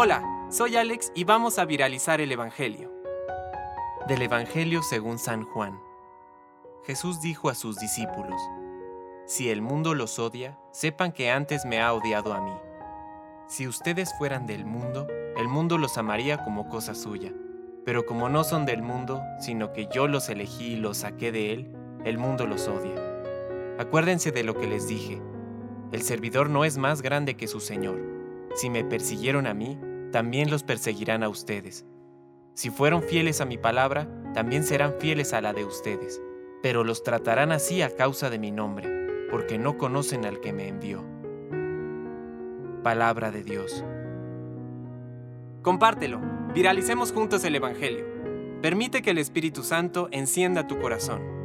Hola, soy Alex y vamos a viralizar el Evangelio. Del Evangelio según San Juan. Jesús dijo a sus discípulos, Si el mundo los odia, sepan que antes me ha odiado a mí. Si ustedes fueran del mundo, el mundo los amaría como cosa suya. Pero como no son del mundo, sino que yo los elegí y los saqué de él, el mundo los odia. Acuérdense de lo que les dije. El servidor no es más grande que su Señor. Si me persiguieron a mí, también los perseguirán a ustedes. Si fueron fieles a mi palabra, también serán fieles a la de ustedes. Pero los tratarán así a causa de mi nombre, porque no conocen al que me envió. Palabra de Dios. Compártelo, viralicemos juntos el Evangelio. Permite que el Espíritu Santo encienda tu corazón.